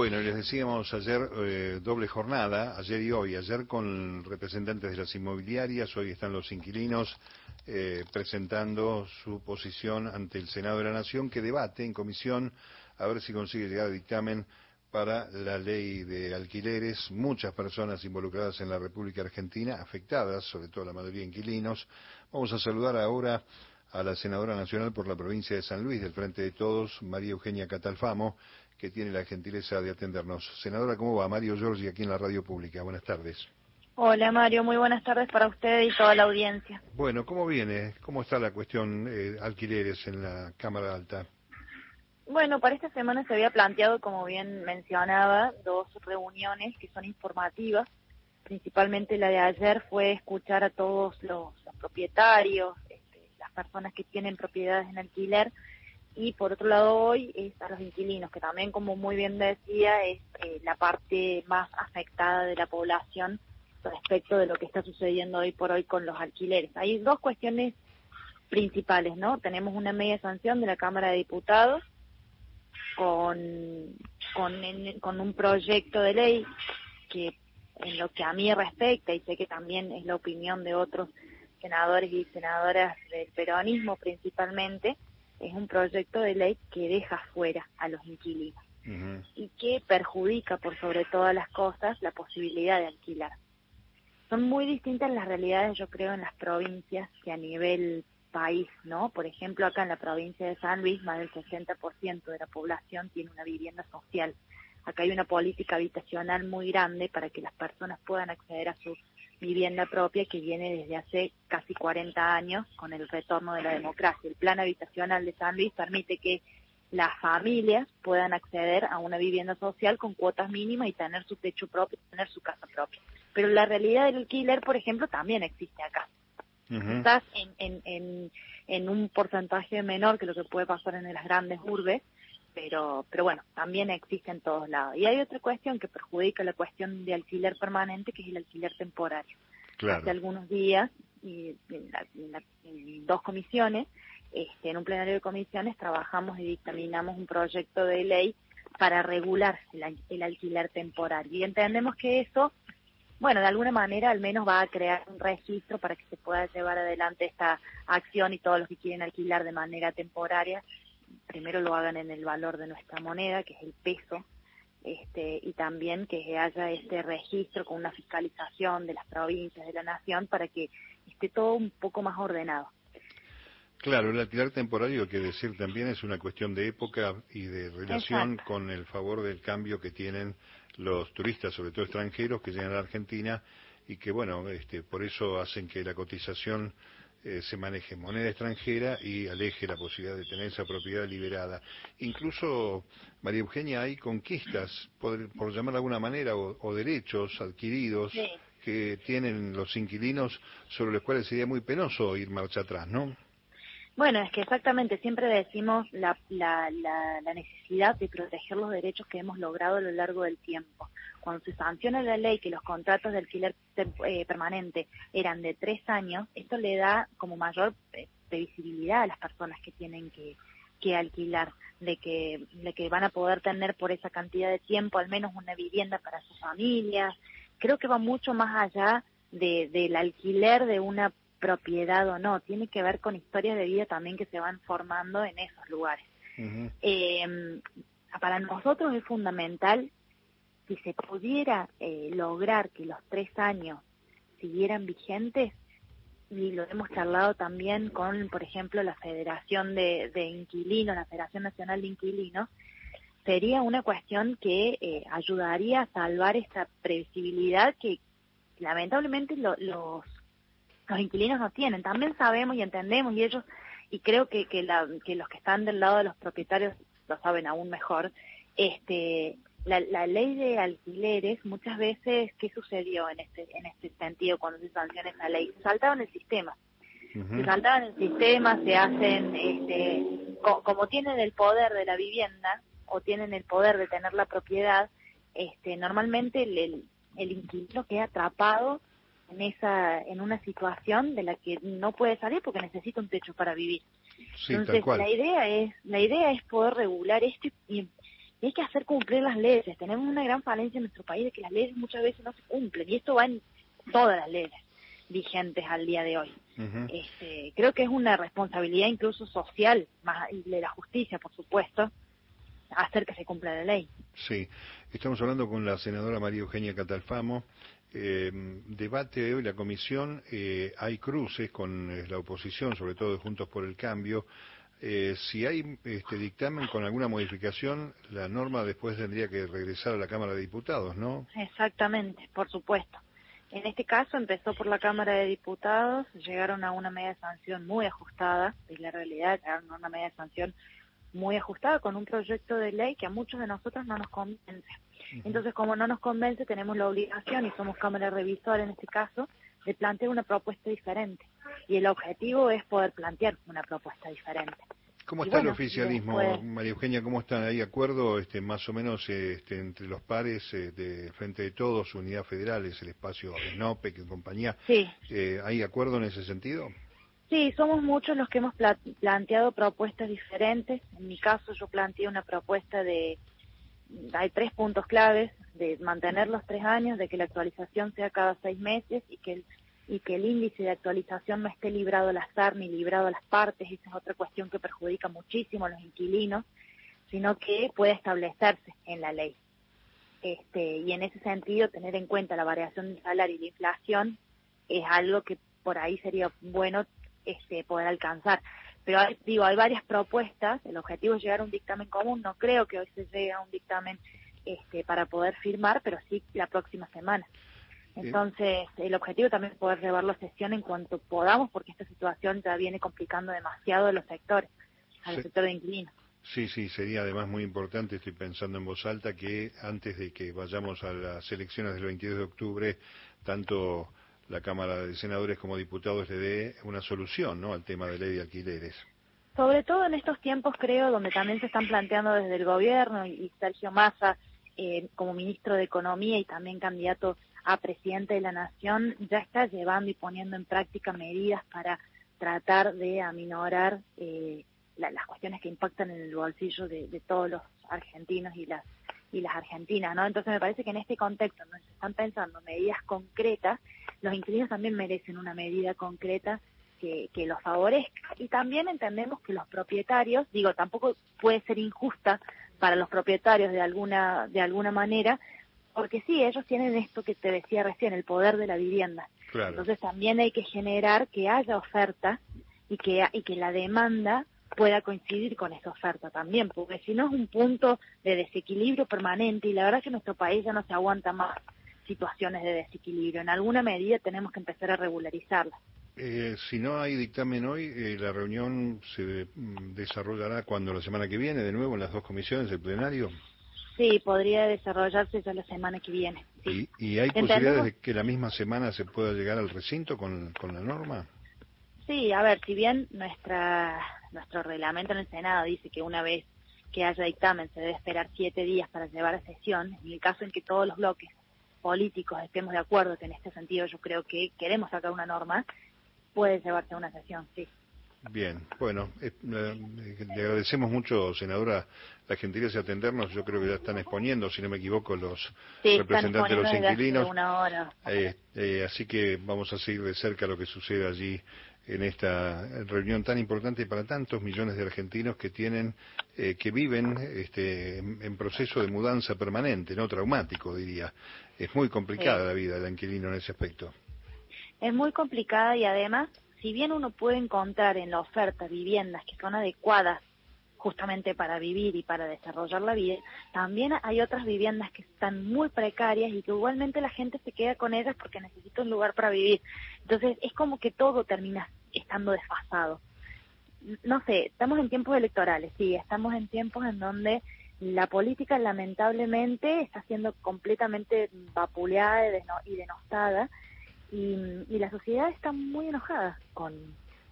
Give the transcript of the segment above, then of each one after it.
Bueno, les decíamos ayer eh, doble jornada, ayer y hoy, ayer con representantes de las inmobiliarias, hoy están los inquilinos eh, presentando su posición ante el Senado de la Nación que debate en comisión a ver si consigue llegar a dictamen para la ley de alquileres, muchas personas involucradas en la República Argentina, afectadas, sobre todo la mayoría inquilinos. Vamos a saludar ahora a la senadora nacional por la provincia de San Luis, del Frente de Todos, María Eugenia Catalfamo, que tiene la gentileza de atendernos. Senadora, ¿cómo va? Mario Giorgi, aquí en la radio pública. Buenas tardes. Hola Mario, muy buenas tardes para usted y toda la audiencia. Bueno, ¿cómo viene? ¿Cómo está la cuestión eh, alquileres en la Cámara Alta? Bueno, para esta semana se había planteado, como bien mencionaba, dos reuniones que son informativas. Principalmente la de ayer fue escuchar a todos los, propietarios, este, las personas que tienen propiedades en alquiler y por otro lado hoy es a los inquilinos, que también como muy bien decía es eh, la parte más afectada de la población respecto de lo que está sucediendo hoy por hoy con los alquileres. Hay dos cuestiones principales, ¿no? Tenemos una media sanción de la Cámara de Diputados con, con, con un proyecto de ley que en lo que a mí respecta, y sé que también es la opinión de otros senadores y senadoras del peronismo principalmente, es un proyecto de ley que deja fuera a los inquilinos y que perjudica por sobre todas las cosas la posibilidad de alquilar. Son muy distintas las realidades, yo creo, en las provincias que a nivel país, ¿no? Por ejemplo, acá en la provincia de San Luis, más del 60% de la población tiene una vivienda social. Acá hay una política habitacional muy grande para que las personas puedan acceder a sus vivienda propia que viene desde hace casi 40 años con el retorno de la democracia. El plan habitacional de San Luis permite que las familias puedan acceder a una vivienda social con cuotas mínimas y tener su techo propio, tener su casa propia. Pero la realidad del alquiler, por ejemplo, también existe acá. Estás en, en, en, en un porcentaje menor que lo que puede pasar en las grandes urbes, pero, pero bueno, también existe en todos lados. Y hay otra cuestión que perjudica la cuestión de alquiler permanente, que es el alquiler temporario. Hace algunos días, y en, dos comisiones, este, en un plenario de comisiones, trabajamos y dictaminamos un proyecto de ley para regular el, el alquiler temporario. Y entendemos que eso, bueno, de alguna manera al menos va a crear un registro para que se pueda llevar adelante esta acción y todos los que quieren alquilar de manera temporaria primero lo hagan en el valor de nuestra moneda, que es el peso, este, y también que haya este registro con una fiscalización de las provincias, de la nación, para que esté todo un poco más ordenado. Claro, el alquiler temporario, que decir también, es una cuestión de época y de relación con el favor del cambio que tienen los turistas, sobre todo extranjeros, que llegan a la Argentina y que, bueno, este, por eso hacen que la cotización eh, se maneje moneda extranjera y aleje la posibilidad de tener esa propiedad liberada. Incluso, María Eugenia, hay conquistas, por, por llamar de alguna manera, o, derechos adquiridos que tienen los inquilinos sobre los cuales sería muy penoso ir marcha atrás, ¿no? Bueno, es que exactamente siempre decimos la, la, la, necesidad de proteger los derechos que hemos logrado a lo largo del tiempo. Cuando se sanciona la ley que los contratos de alquiler eh, permanente eran de tres años, esto le da como mayor eh, previsibilidad a las personas que tienen que, que alquilar, de que, de que van a poder tener por esa cantidad de tiempo al menos una vivienda para sus familias. Creo que va mucho más allá de, del alquiler de una propiedad o no, tiene que ver con historias de vida también que se van formando en esos lugares. eh, para nosotros es fundamental si se pudiera eh, lograr que los tres años siguieran vigentes, y lo hemos charlado también con, por ejemplo, la Federación de, de Inquilinos, la Federación Nacional de Inquilinos, sería una cuestión que eh, ayudaría a salvar esta previsibilidad que lamentablemente los los inquilinos no tienen. También sabemos y entendemos y ellos, y creo que, que, la, que los que están del lado de los propietarios lo saben aún mejor, este, la, la, ley de alquileres, muchas veces, ¿qué sucedió en este, en este sentido cuando se sanciona esa ley? Saltaban el sistema. Se saltaban el sistema, se hacen, este, como tienen el poder de la vivienda o tienen el poder de tener la propiedad, este, normalmente el, el inquilino queda atrapado en esa en una situación de la que no puede salir porque necesita un techo para vivir. Entonces la idea es la idea es poder regular esto y, y hay que hacer cumplir las leyes. Tenemos una gran falencia en nuestro país de que las leyes muchas veces no se cumplen y esto va en todas las leyes vigentes al día de hoy. este, creo que es una responsabilidad incluso social, más de la justicia, por supuesto, hacer que se cumpla la ley. Sí, estamos hablando con la senadora María Eugenia Catalfamo. Eh, debate hoy la comisión, eh, hay cruces con eh, la oposición, sobre todo de Juntos por el Cambio. Eh, si hay este dictamen con alguna modificación, la norma después tendría que regresar a la Cámara de Diputados, ¿no? Exactamente, por supuesto. En este caso empezó por la Cámara de Diputados, llegaron a una media sanción muy ajustada, es la realidad, llegaron a una media sanción muy ajustada con un proyecto de ley que a muchos de nosotros no nos convence. Entonces, como no nos convence, tenemos la obligación, y somos Cámara Revisora en este caso, de plantear una propuesta diferente. Y el objetivo es poder plantear una propuesta diferente. ¿Cómo está el oficialismo, María Eugenia? ¿Cómo están? ¿Hay acuerdo este, más o menos este, entre los pares eh, de Frente de Todos, Unidad Federal, es el espacio SNOPEC y compañía? Sí. Eh, ¿Hay acuerdo en ese sentido? Sí, somos muchos los que hemos planteado propuestas diferentes. En mi caso yo planteé una propuesta de, hay tres puntos claves, de mantener los tres años, de que la actualización sea cada seis meses y que el, y que el índice de actualización no esté librado al azar ni librado a las partes, esa es otra cuestión que perjudica muchísimo a los inquilinos, sino que puede establecerse en la ley. Este, y en ese sentido, tener en cuenta la variación del salario y la inflación es algo que por ahí sería bueno este, poder alcanzar. Pero hay, digo, hay varias propuestas, el objetivo es llegar a un dictamen común, no creo que hoy se llegue a un dictamen este, para poder firmar, pero sí la próxima semana. Entonces, el objetivo también es poder llevarlo a sesión en cuanto podamos, porque esta situación ya viene complicando demasiado a los sectores, al sector de inquilinos. Sí, sí, sería además muy importante, estoy pensando en voz alta, que antes de que vayamos a las elecciones del 22 de octubre, tanto la Cámara de Senadores como diputados le dé una solución ¿no? al tema de ley de alquileres. Sobre todo en estos tiempos, creo, donde también se están planteando desde el gobierno y, Sergio Massa eh, como ministro de Economía y también candidato a presidente de la Nación, ya está llevando y poniendo en práctica medidas para tratar de aminorar eh, las cuestiones que impactan en el bolsillo de, de todos los argentinos y las y las argentinas, ¿no? Entonces me parece que en este contexto donde se están pensando medidas concretas, los inquilinos también merecen una medida concreta que, que los favorezca. Y también entendemos que los propietarios, digo, tampoco puede ser injusta para los propietarios de alguna, de alguna manera, porque sí, ellos tienen esto que te decía recién, el poder de la vivienda. Entonces también hay que generar que haya oferta y que, y que la demanda pueda coincidir con esa oferta también, porque si no es un punto de desequilibrio permanente y la verdad es que nuestro país ya no se aguanta más situaciones de desequilibrio. En alguna medida tenemos que empezar a regularizarlas. Eh, si no hay dictamen hoy, eh, la reunión se mm, desarrollará cuando la semana que viene, de nuevo en las dos comisiones del plenario. Sí, podría desarrollarse ya la semana que viene. ¿Y, hay posibilidades de que la misma semana se pueda llegar al recinto con, con la norma? Sí, a ver, si bien nuestra nuestro reglamento en el Senado dice que una vez que haya dictamen se debe esperar siete días para llevar a sesión, en el caso en que todos los bloques políticos estemos de acuerdo que en este sentido yo creo que queremos sacar una norma, puede llevarse a una sesión, sí. Bien, bueno, eh, le agradecemos mucho, senadora, la gentileza de atendernos. Yo creo que ya están exponiendo, si no me equivoco, los representantes de los inquilinos. Eh, eh, así que vamos a seguir de cerca lo que sucede allí en esta reunión tan importante para tantos millones de argentinos que tienen, eh, que viven este, en, proceso de mudanza permanente, no traumático, diría. Es muy complicada la vida del inquilino en ese aspecto. Es muy complicada y además, si bien uno puede encontrar en la oferta viviendas que son adecuadas justamente para vivir y para desarrollar la vida, también hay otras viviendas que están muy precarias y que igualmente la gente se queda con ellas porque necesita un lugar para vivir. Entonces es como que todo termina estando desfasado. No sé, estamos en tiempos electorales, sí, estamos en tiempos en donde la política lamentablemente está siendo completamente vapuleada y denostada y, y la sociedad está muy enojada con,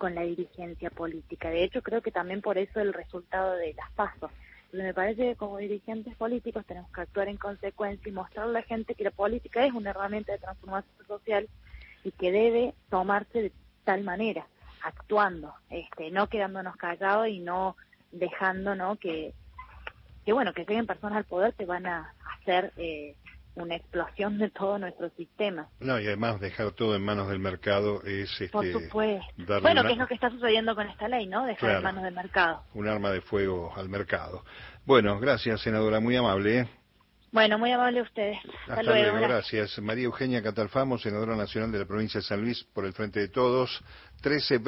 con la dirigencia política. De hecho, creo que también por eso el resultado de las pasos. me parece que como dirigentes políticos tenemos que actuar en consecuencia y mostrar a la gente que la política es una herramienta de transformación social y que debe tomarse de tal manera, actuando, este, no quedándonos callados y no dejando ¿no? que, que bueno, que lleguen personas al poder te van a hacer eh, una explosión de todo nuestro sistema. No, y además dejar todo en manos del mercado es este, Por supuesto. Bueno, que es lo que está sucediendo con esta ley, ¿no? Dejar en manos del mercado. Un arma de fuego al mercado. Bueno, gracias, senadora, muy amable. ¿eh? Bueno, muy amable a ustedes. Hasta, luego, gracias. María Eugenia Catalfamo, senadora nacional de la provincia de San Luis por el Frente de Todos. 13,